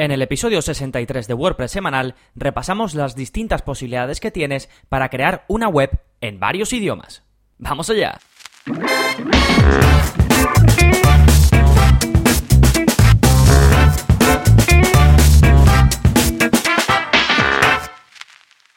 En el episodio 63 de WordPress semanal repasamos las distintas posibilidades que tienes para crear una web en varios idiomas. ¡Vamos allá!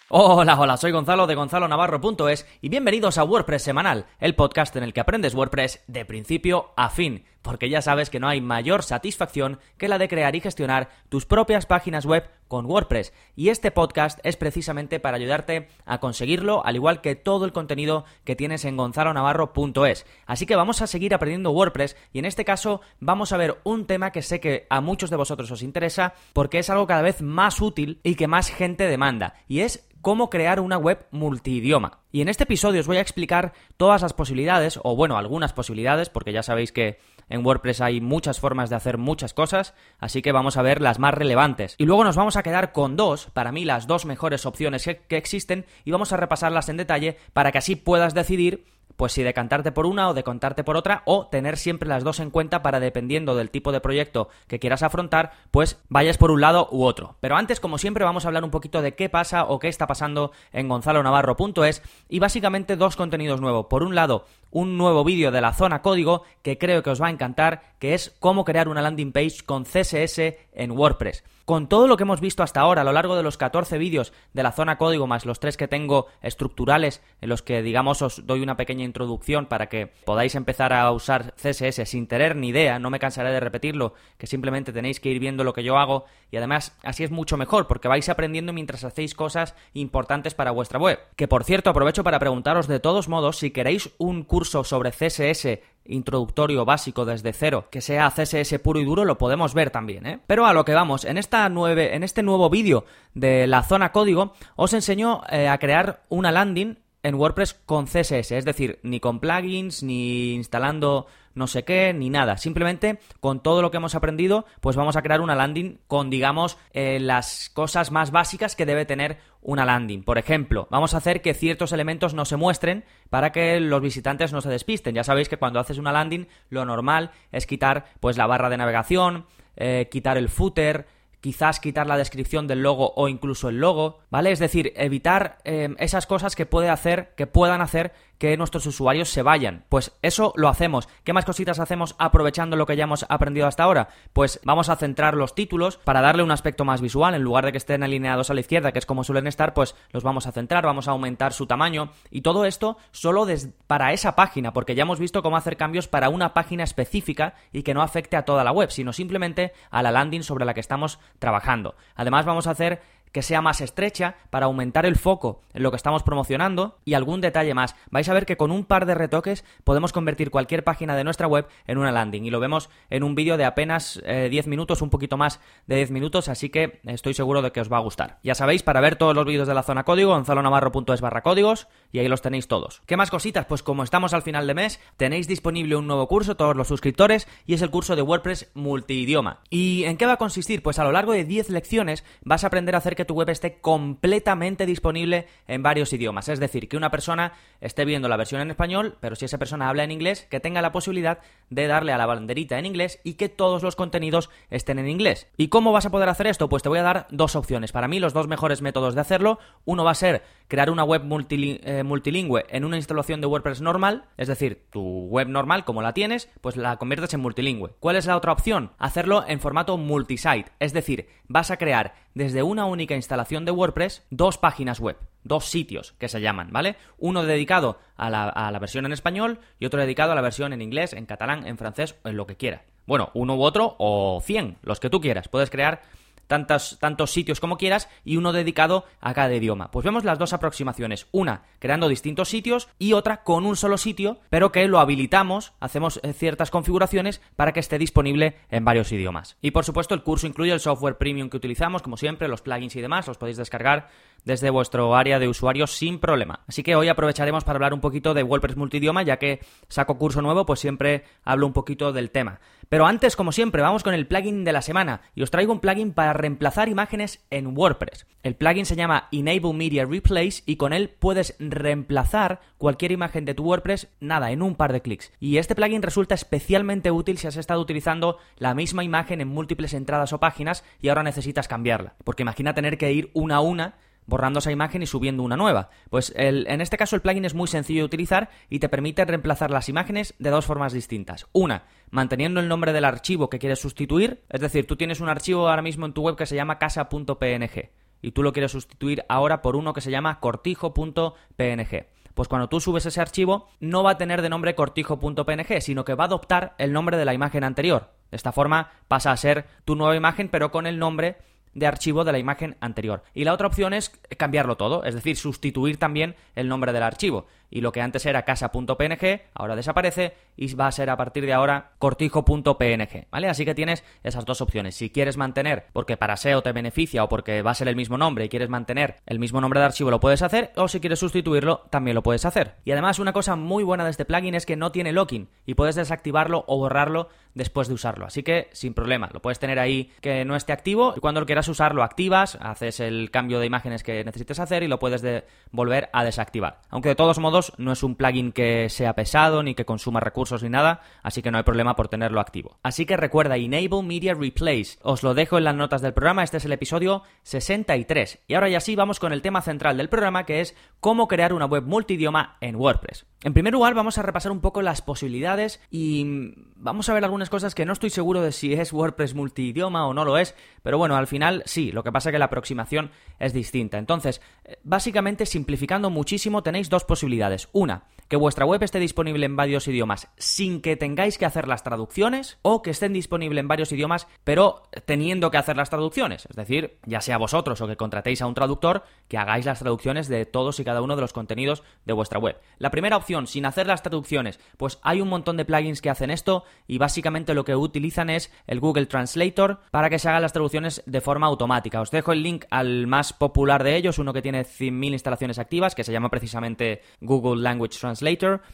Hola, hola, soy Gonzalo de gonzalonavarro.es y bienvenidos a WordPress Semanal, el podcast en el que aprendes WordPress de principio a fin, porque ya sabes que no hay mayor satisfacción que la de crear y gestionar tus propias páginas web con WordPress, y este podcast es precisamente para ayudarte a conseguirlo, al igual que todo el contenido que tienes en gonzalonavarro.es. Así que vamos a seguir aprendiendo WordPress y en este caso vamos a ver un tema que sé que a muchos de vosotros os interesa porque es algo cada vez más útil y que más gente demanda, y es cómo crear una web multidioma. Y en este episodio os voy a explicar todas las posibilidades, o bueno, algunas posibilidades, porque ya sabéis que en WordPress hay muchas formas de hacer muchas cosas, así que vamos a ver las más relevantes. Y luego nos vamos a quedar con dos, para mí las dos mejores opciones que, existen, y vamos a repasarlas en detalle para que así puedas decidir pues si decantarte por una o decantarte por otra o tener siempre las dos en cuenta para dependiendo del tipo de proyecto que quieras afrontar, pues vayas por un lado u otro. Pero antes, como siempre, vamos a hablar un poquito de qué pasa o qué está pasando en gonzalonavarro.es y básicamente dos contenidos nuevos. Por un lado, un nuevo vídeo de la zona código que creo que os va a encantar, que es cómo crear una landing page con CSS en WordPress. Con todo lo que hemos visto hasta ahora a lo largo de los 14 vídeos de la zona código más los tres que tengo estructurales en los que digamos os doy una pequeña introducción para que podáis empezar a usar CSS sin tener ni idea, no me cansaré de repetirlo, que simplemente tenéis que ir viendo lo que yo hago y además así es mucho mejor porque vais aprendiendo mientras hacéis cosas importantes para vuestra web. Que por cierto aprovecho para preguntaros de todos modos si queréis un curso sobre CSS introductorio básico desde cero, que sea CSS puro y duro, lo podemos ver también, ¿eh? Pero a lo que vamos, en, esta nueve, en este nuevo vídeo de la zona código, os enseño eh, a crear una landing en WordPress con CSS, es decir, ni con plugins, ni instalando no sé qué, ni nada. Simplemente con todo lo que hemos aprendido, pues vamos a crear una landing con, digamos, eh, las cosas más básicas que debe tener una landing. Por ejemplo, vamos a hacer que ciertos elementos no se muestren para que los visitantes no se despisten. Ya sabéis que cuando haces una landing, lo normal es quitar pues la barra de navegación, eh, quitar el footer, quizás quitar la descripción del logo o incluso el logo, ¿vale? Es decir, evitar eh, esas cosas que puede hacer, que puedan hacer que nuestros usuarios se vayan. Pues eso lo hacemos. ¿Qué más cositas hacemos aprovechando lo que ya hemos aprendido hasta ahora? Pues vamos a centrar los títulos para darle un aspecto más visual. En lugar de que estén alineados a la izquierda, que es como suelen estar, pues los vamos a centrar, vamos a aumentar su tamaño. Y todo esto solo para esa página, porque ya hemos visto cómo hacer cambios para una página específica y que no afecte a toda la web, sino simplemente a la landing sobre la que estamos trabajando. Además vamos a hacer que sea más estrecha para aumentar el foco en lo que estamos promocionando y algún detalle más. Vais a ver que con un par de retoques podemos convertir cualquier página de nuestra web en una landing y lo vemos en un vídeo de apenas 10 eh, minutos, un poquito más de 10 minutos, así que estoy seguro de que os va a gustar. Ya sabéis, para ver todos los vídeos de la zona código, gonzalonavarro.es barra códigos y ahí los tenéis todos. ¿Qué más cositas? Pues como estamos al final de mes, tenéis disponible un nuevo curso, todos los suscriptores, y es el curso de WordPress multidioma. ¿Y en qué va a consistir? Pues a lo largo de 10 lecciones vas a aprender a hacer que tu web esté completamente disponible en varios idiomas. Es decir, que una persona esté viendo la versión en español, pero si esa persona habla en inglés, que tenga la posibilidad de darle a la banderita en inglés y que todos los contenidos estén en inglés. ¿Y cómo vas a poder hacer esto? Pues te voy a dar dos opciones. Para mí, los dos mejores métodos de hacerlo. Uno va a ser crear una web eh, multilingüe en una instalación de WordPress normal, es decir, tu web normal, como la tienes, pues la conviertes en multilingüe. ¿Cuál es la otra opción? Hacerlo en formato multisite, es decir, vas a crear desde una única instalación de WordPress dos páginas web, dos sitios que se llaman, ¿vale? Uno dedicado a la, versión en español y otro dedicado a la versión en inglés, en catalán, en francés en lo que quiera. Bueno, uno u otro o cien, los que tú quieras. Puedes crear tantos, tantos sitios como quieras y uno dedicado a cada idioma. Pues vemos las dos aproximaciones, una creando distintos sitios y otra con un solo sitio, pero que lo habilitamos, hacemos eh, ciertas configuraciones para que esté disponible en varios idiomas. Y por supuesto el curso incluye el software premium que utilizamos, como siempre, los plugins y demás, los podéis descargar desde vuestro área de usuario sin problema. Así que hoy aprovecharemos para hablar un poquito de WordPress multidioma, ya que saco curso nuevo, pues siempre hablo un poquito del tema. Pero antes, como siempre, vamos con el plugin de la semana y os traigo un plugin para reemplazar imágenes en WordPress. El plugin se llama Enable Media Replace y con él puedes reemplazar cualquier imagen de tu WordPress, nada, en un par de clics. Y este plugin resulta especialmente útil si has estado utilizando la misma imagen en múltiples entradas o páginas y ahora necesitas cambiarla. Porque imagina tener que ir una a una borrando esa imagen y subiendo una nueva. Pues en este caso el plugin es muy sencillo de utilizar y te permite reemplazar las imágenes de dos formas distintas. Una, manteniendo el nombre del archivo que quieres sustituir, es decir, tú tienes un archivo ahora mismo en tu web que se llama casa.png y tú lo quieres sustituir ahora por uno que se llama cortijo.png. Pues cuando tú subes ese archivo no va a tener de nombre cortijo.png, sino que va a adoptar el nombre de la imagen anterior. De esta forma pasa a ser tu nueva imagen pero con el nombre de archivo de la imagen anterior. Y la otra opción es cambiarlo todo, es decir, sustituir también el nombre del archivo. Y lo que antes era casa.png, ahora desaparece y va a ser a partir de ahora cortijo.png, ¿vale? Así que tienes esas dos opciones. Si quieres mantener, porque para SEO te beneficia o porque va a ser el mismo nombre y quieres mantener el mismo nombre de archivo, lo puedes hacer, o si quieres sustituirlo, también lo puedes hacer. Y además, una cosa muy buena de este plugin es que no tiene locking y puedes desactivarlo o borrarlo después de usarlo. Así que sin problema, lo puedes tener ahí que no esté activo y cuando lo quieras usar lo activas, haces el cambio de imágenes que necesites hacer y lo puedes volver a desactivar. Aunque de todos modos no es un plugin que sea pesado ni que consuma recursos ni nada, así que no hay problema por tenerlo activo. Así que recuerda Enable Media Replace. Os lo dejo en las notas del programa, este es el episodio 63. Y ahora ya sí vamos con el tema central del programa que es cómo crear una web multidioma en WordPress. En primer lugar, vamos a repasar un poco las posibilidades y vamos a ver algunas cosas que no estoy seguro de si es WordPress multidioma o no lo es, pero bueno, al final sí, lo que pasa es que la aproximación es distinta. Entonces, eh, básicamente simplificando muchísimo, tenéis dos posibilidades. Una, que vuestra web esté disponible en varios idiomas sin que tengáis que hacer las traducciones o que estén disponibles en varios idiomas pero teniendo que hacer las traducciones. Es decir, ya sea vosotros o que contratéis a un traductor que hagáis las traducciones de todos y cada uno de los contenidos de vuestra web. La primera opción, sin hacer las traducciones, pues hay un montón de plugins que hacen esto y básicamente lo que utilizan es el Google Translator para que se hagan las traducciones de forma automática. Os dejo el link al más popular de ellos, uno que tiene 100.000 instalaciones activas, que se llama precisamente Google Language Translator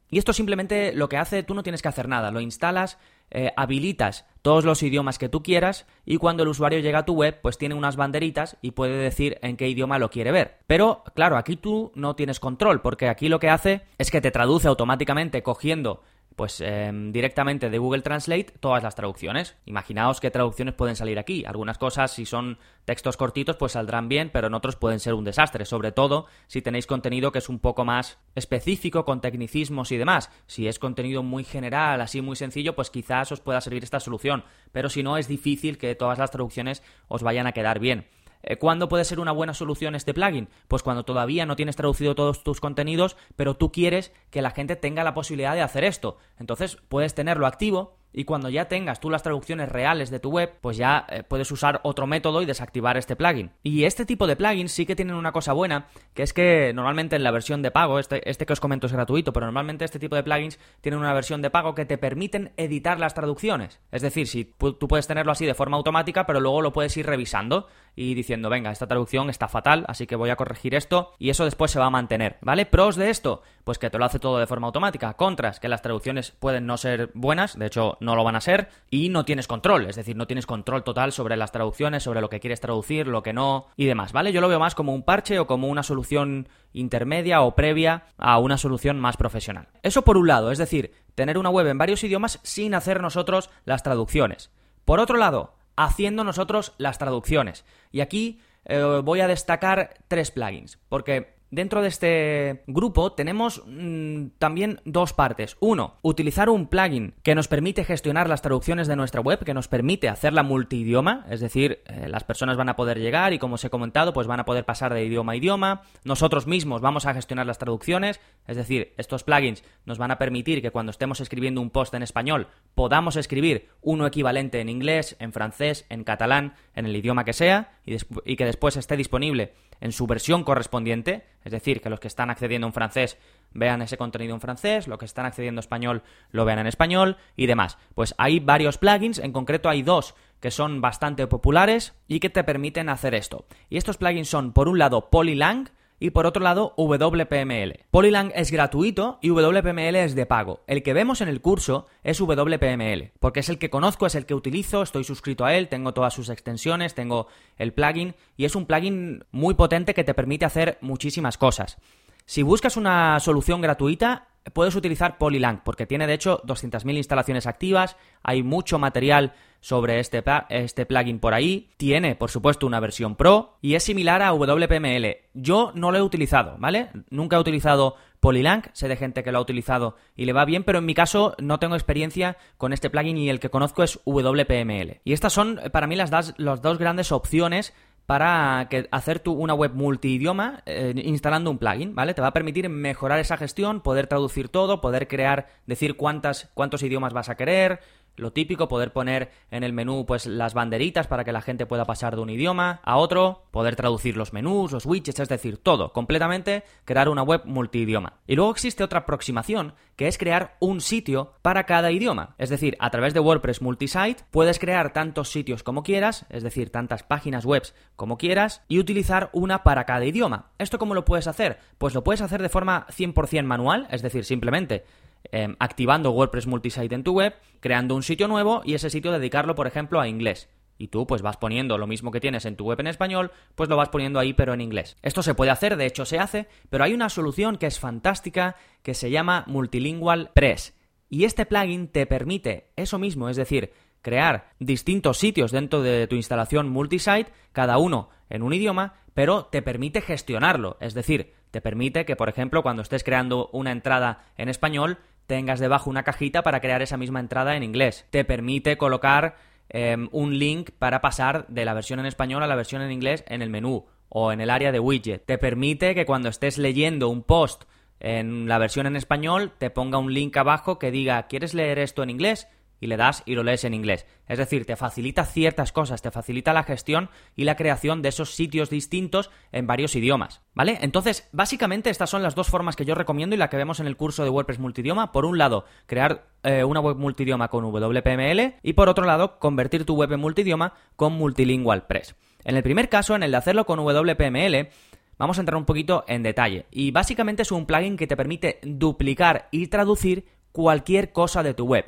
y esto simplemente lo que hace, tú no tienes que hacer nada, lo instalas, eh, habilitas todos los idiomas que tú quieras y cuando el usuario llega a tu web pues tiene unas banderitas y puede decir en qué idioma lo quiere ver. Pero claro, aquí tú no tienes control porque aquí lo que hace es que te traduce automáticamente cogiendo pues em, directamente de Google Translate todas las traducciones. Imaginaos qué traducciones pueden salir aquí. Algunas cosas, si son textos cortitos, pues saldrán bien, pero en otros pueden ser un desastre. Sobre todo si tenéis contenido que es un poco más específico, con tecnicismos y demás. Si es contenido muy general, así muy sencillo, pues quizás os pueda servir esta solución. Pero si no, es difícil que todas las traducciones os vayan a quedar bien. Eh, ¿Cuándo puede ser una buena solución este plugin? Pues cuando todavía no tienes traducido todos tus contenidos, pero tú quieres que la gente tenga la posibilidad de hacer esto. Entonces puedes tenerlo activo y cuando ya tengas tú las traducciones reales de tu web, pues ya eh, puedes usar otro método y desactivar este plugin. Y este tipo de plugins sí que tienen una cosa buena, que es que normalmente en la versión de pago, este, este que os comento es gratuito, pero normalmente este tipo de plugins tienen una versión de pago que te permiten editar las traducciones. Es decir, si tú puedes tenerlo así de forma automática, pero luego lo puedes ir revisando y diciendo, venga, esta traducción está fatal, así que voy a corregir esto y eso después se va a mantener, ¿vale? Pros de esto, pues que te lo hace todo de forma automática. Contras, que las traducciones pueden no ser buenas, de hecho no lo van a ser, y no tienes control, es decir, no tienes control total sobre las traducciones, sobre lo que quieres traducir, lo que no y demás, ¿vale? Yo lo veo más como un parche o como una solución intermedia o previa a una solución más profesional. Eso por un lado, es decir, tener una web en varios idiomas sin hacer nosotros las traducciones. Por otro lado, haciendo nosotros las traducciones. Y aquí eh, voy a destacar tres plugins, porque Dentro de este grupo tenemos mm, también dos partes. Uno, utilizar un plugin que nos permite gestionar las traducciones de nuestra web, que nos permite hacerla multidioma, es decir, eh, las personas van a poder llegar y como os he comentado, pues van a poder pasar de idioma a idioma. Nosotros mismos vamos a gestionar las traducciones, es decir, estos plugins nos van a permitir que cuando estemos escribiendo un post en español podamos escribir uno equivalente en inglés, en francés, en catalán, en el idioma que sea y, y que después esté disponible en su versión correspondiente, es decir, que los que están accediendo en francés vean ese contenido en francés, los que están accediendo a español lo vean en español y demás. Pues hay varios plugins, en concreto hay dos que son bastante populares y que te permiten hacer esto. Y estos plugins son, por un lado, Polylang, y por otro lado WPML. Polylang es gratuito y WPML es de pago. El que vemos en el curso es WPML, porque es el que conozco, es el que utilizo, estoy suscrito a él, tengo todas sus extensiones, tengo el plugin y es un plugin muy potente que te permite hacer muchísimas cosas. Si buscas una solución gratuita, puedes utilizar Polylang, porque tiene de hecho 200.000 instalaciones activas, hay mucho material sobre este, este plugin por ahí, tiene por supuesto una versión pro y es similar a WPML. Yo no lo he utilizado, ¿vale? Nunca he utilizado Polylang, sé de gente que lo ha utilizado y le va bien, pero en mi caso no tengo experiencia con este plugin y el que conozco es WPML. Y estas son para mí las, las dos grandes opciones para hacer tu, una web multidioma eh, instalando un plugin, ¿vale? Te va a permitir mejorar esa gestión, poder traducir todo, poder crear, decir cuántas, cuántos idiomas vas a querer, lo típico, poder poner en el menú pues las banderitas para que la gente pueda pasar de un idioma a otro, poder traducir los menús, los widgets, es decir, todo, completamente crear una web multidioma. Y luego existe otra aproximación que es crear un sitio para cada idioma. Es decir, a través de WordPress Multisite puedes crear tantos sitios como quieras, es decir, tantas páginas web como quieras, y utilizar una para cada idioma. ¿Esto cómo lo puedes hacer? Pues lo puedes hacer de forma 100% manual, es decir, simplemente Em, activando WordPress Multisite en tu web, creando un sitio nuevo y ese sitio dedicarlo, por ejemplo, a inglés. Y tú pues vas poniendo lo mismo que tienes en tu web en español, pues lo vas poniendo ahí pero en inglés. Esto se puede hacer, de hecho se hace, pero hay una solución que es fantástica que se llama Multilingual Press. Y este plugin te permite eso mismo, es decir, crear distintos sitios dentro de tu instalación multisite, cada uno en un idioma, pero te permite gestionarlo, es decir, te permite que, por ejemplo, cuando estés creando una entrada en español, tengas debajo una cajita para crear esa misma entrada en inglés. Te permite colocar em, un link para pasar de la versión en español a la versión en inglés en el menú o en el área de widget. Te permite que cuando estés leyendo un post en la versión en español te ponga un link abajo que diga ¿quieres leer esto en inglés? Y le das y lo lees en inglés. Es decir, te facilita ciertas cosas, te facilita la gestión y la creación de esos sitios distintos en varios idiomas. ¿Vale? Entonces, básicamente estas son las dos formas que yo recomiendo y la que vemos en el curso de WordPress multidioma. Por un lado, crear eh, una web multidioma con WPML y por otro lado, convertir tu web en multidioma con Multilingual Press. En el primer caso, en el de hacerlo con WPML, vamos a entrar un poquito en detalle. Y básicamente es un plugin que te permite duplicar y traducir cualquier cosa de tu web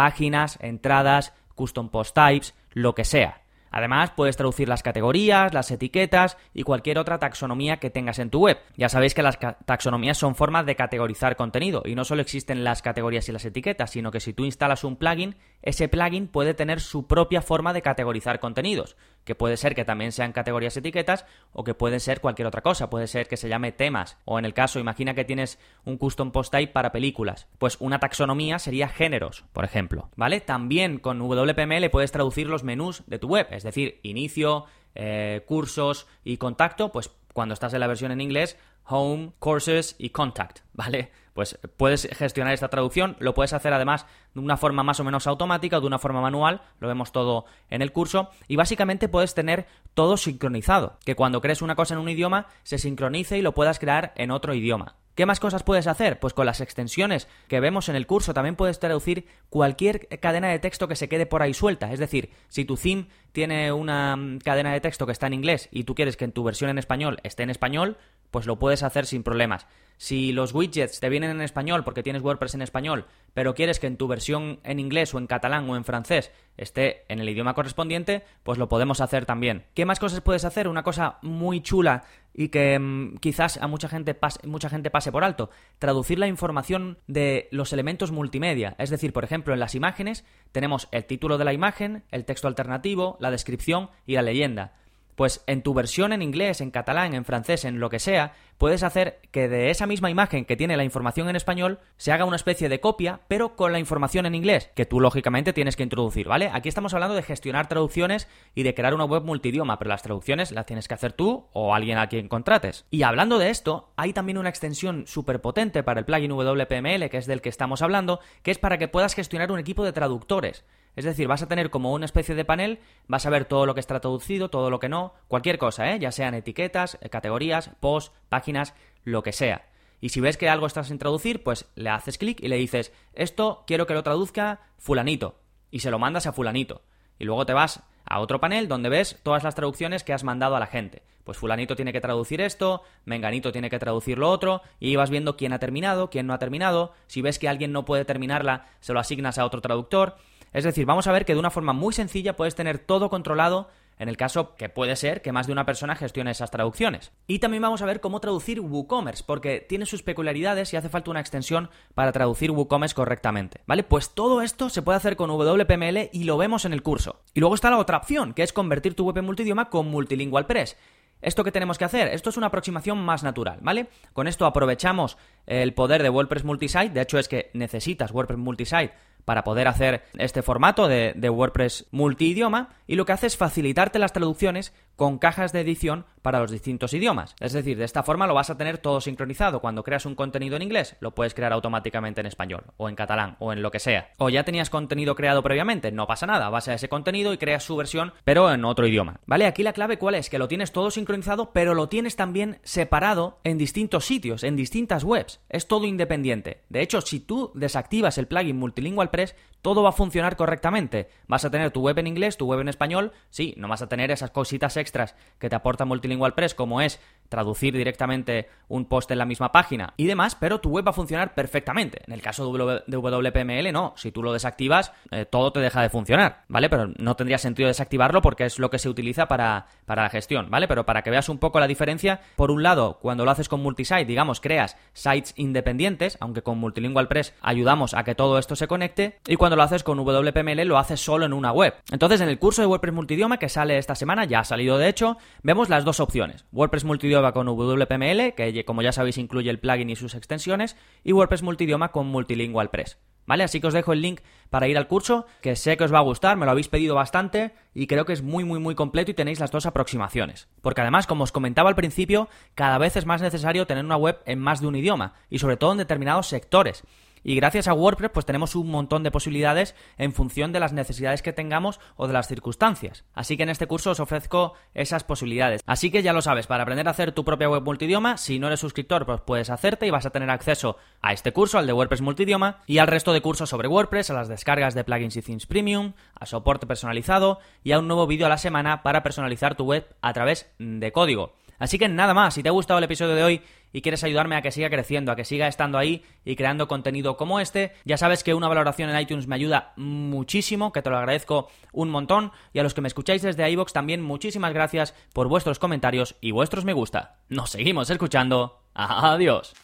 páginas, entradas, custom post types, lo que sea. Además, puedes traducir las categorías, las etiquetas y cualquier otra taxonomía que tengas en tu web. Ya sabéis que las taxonomías son formas de categorizar contenido y no solo existen las categorías y las etiquetas, sino que si tú instalas un plugin, ese plugin puede tener su propia forma de categorizar contenidos, que puede ser que también sean categorías etiquetas o que puede ser cualquier otra cosa, puede ser que se llame temas o en el caso, imagina que tienes un custom post type para películas, pues una taxonomía sería géneros, por ejemplo, ¿vale? También con WPML puedes traducir los menús de tu web, es decir, inicio, eh, cursos y contacto, pues cuando estás en la versión en inglés, home, courses y contact, ¿vale? Pues puedes gestionar esta traducción, lo puedes hacer además de una forma más o menos automática o de una forma manual, lo vemos todo en el curso, y básicamente puedes tener todo sincronizado, que cuando crees una cosa en un idioma se sincronice y lo puedas crear en otro idioma. ¿Qué más cosas puedes hacer? Pues con las extensiones que vemos en el curso también puedes traducir cualquier cadena de texto que se quede por ahí suelta. Es decir, si tu theme tiene una mm, cadena de texto que está en inglés y tú quieres que en tu versión en español esté en español, pues lo puedes hacer sin problemas. Si los widgets te vienen en español porque tienes WordPress en español, pero quieres que en tu versión en inglés o en catalán o en francés esté en el idioma correspondiente, pues lo podemos hacer también. ¿Qué más cosas puedes hacer? Una cosa muy chula y que mm, quizás a mucha gente, pase, mucha gente pase por alto. Traducir la información de los elementos multimedia. Es decir, por ejemplo, en las imágenes tenemos el título de la imagen, el texto alternativo, la descripción y la leyenda pues en tu versión en inglés, en catalán, en francés, en lo que sea, puedes hacer que de esa misma imagen que tiene la información en español se haga una especie de copia, pero con la información en inglés, que tú lógicamente tienes que introducir, ¿vale? Aquí estamos hablando de gestionar traducciones y de crear una web multidioma, pero las traducciones las tienes que hacer tú o alguien a quien contrates. Y hablando de esto, hay también una extensión súper potente para el plugin WPML, que es del que estamos hablando, que es para que puedas gestionar un equipo de traductores. Es decir, vas a tener como una especie de panel, vas a ver todo lo que está traducido, todo lo que no, cualquier cosa, ¿eh? ya sean etiquetas, eh, categorías, posts, páginas, lo que sea. Y si ves que algo estás sin traducir, pues le haces clic y le dices, esto quiero que lo traduzca fulanito. Y se lo mandas a fulanito. Y luego te vas a otro panel donde ves todas las traducciones que has mandado a la gente. Pues fulanito tiene que traducir esto, menganito tiene que traducir lo otro, y vas viendo quién ha terminado, quién no ha terminado. Si ves que alguien no puede terminarla, se lo asignas a otro traductor. Es decir, vamos a ver que de una forma muy sencilla puedes tener todo controlado en el caso que puede ser que más de una persona gestione esas traducciones. Y también vamos a ver cómo traducir WooCommerce, porque tiene sus peculiaridades y hace falta una extensión para traducir WooCommerce correctamente. ¿Vale? Pues todo esto se puede hacer con WPML y lo vemos en el curso. Y luego está la otra opción, que es convertir tu web en multidioma con Multilingual Press. ¿Esto qué tenemos que hacer? Esto es una aproximación más natural, ¿vale? Con esto aprovechamos el poder de WordPress Multisite, de hecho es que necesitas WordPress Multisite para poder hacer este formato de, WordPress multidioma y lo que hace es facilitarte las traducciones con cajas de edición para los distintos idiomas. Es decir, de esta forma lo vas a tener todo sincronizado. Cuando creas un contenido en inglés, lo puedes crear automáticamente en español, o en catalán, o en lo que sea. O ya tenías contenido creado previamente, no pasa nada, vas a ese contenido y creas su versión, pero en otro idioma. ¿Vale? Aquí la clave cuál es? Que lo tienes todo sincronizado, pero lo tienes también separado en distintos sitios, en distintas webs. Es todo independiente. De hecho, si tú desactivas el plugin Multilingual Press, todo va a funcionar correctamente. Vas a tener tu web en inglés, tu web en español, sí, no vas a tener esas cositas extras que te aporta Multilingual Press, como es traducir directamente un post en la misma página y demás, pero tu web va a funcionar perfectamente. En el caso de WPML, no. Si tú lo desactivas, eh, todo te deja de funcionar, ¿vale? Pero no tendría sentido desactivarlo porque es lo que se utiliza para, para la gestión, ¿vale? Pero para que veas un poco la diferencia, por un lado, cuando lo haces con multisite, digamos, creas sites independientes, aunque con Multilingual Press ayudamos a que todo esto se conecte, y cuando lo haces con WPML lo haces solo en una web. Entonces, en el curso de WordPress Multidioma que sale esta semana, ya ha salido de hecho, vemos las dos opciones. WordPress Multidioma con WPML, que como ya sabéis incluye el plugin y sus extensiones, y WordPress Multidioma con Multilingual Press. ¿Vale? Así que os dejo el link para ir al curso, que sé que os va a gustar, me lo habéis pedido bastante y creo que es muy muy muy completo y tenéis las dos aproximaciones. Porque además, como os comentaba al principio, cada vez es más necesario tener una web en más de un idioma y sobre todo en determinados sectores. Y gracias a WordPress pues tenemos un montón de posibilidades en función de las necesidades que tengamos o de las circunstancias. Así que en este curso os ofrezco esas posibilidades. Así que ya lo sabes, para aprender a hacer tu propia web multidioma, si no eres suscriptor pues puedes hacerte y vas a tener acceso a este curso, al de WordPress multidioma, y al resto de cursos sobre WordPress, a las descargas de plugins y themes premium, a soporte personalizado y a un nuevo vídeo a la semana para personalizar tu web a través de código. Así que nada más, si te ha gustado el episodio de hoy y quieres ayudarme a que siga creciendo, a que siga estando ahí y creando contenido como este, ya sabes que una valoración en iTunes me ayuda muchísimo, que te lo agradezco un montón, y a los que me escucháis desde iVoox también muchísimas gracias por vuestros comentarios y vuestros me gusta. Nos seguimos escuchando. Adiós.